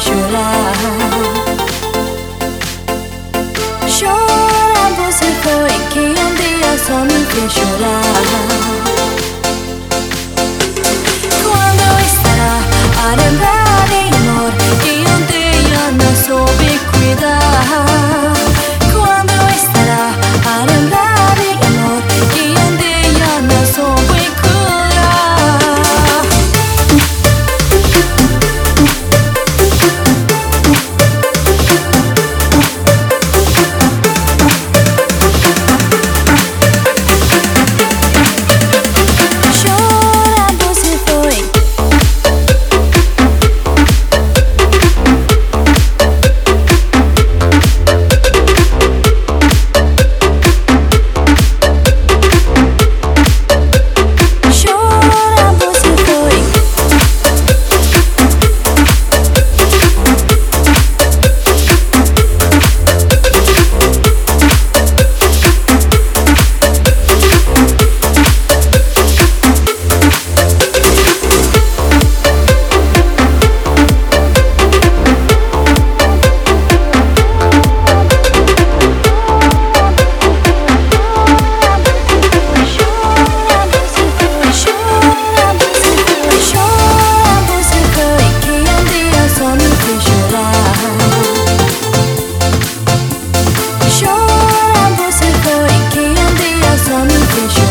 chorar. Chora, você foi quem um dia só me fez chorar. Salvation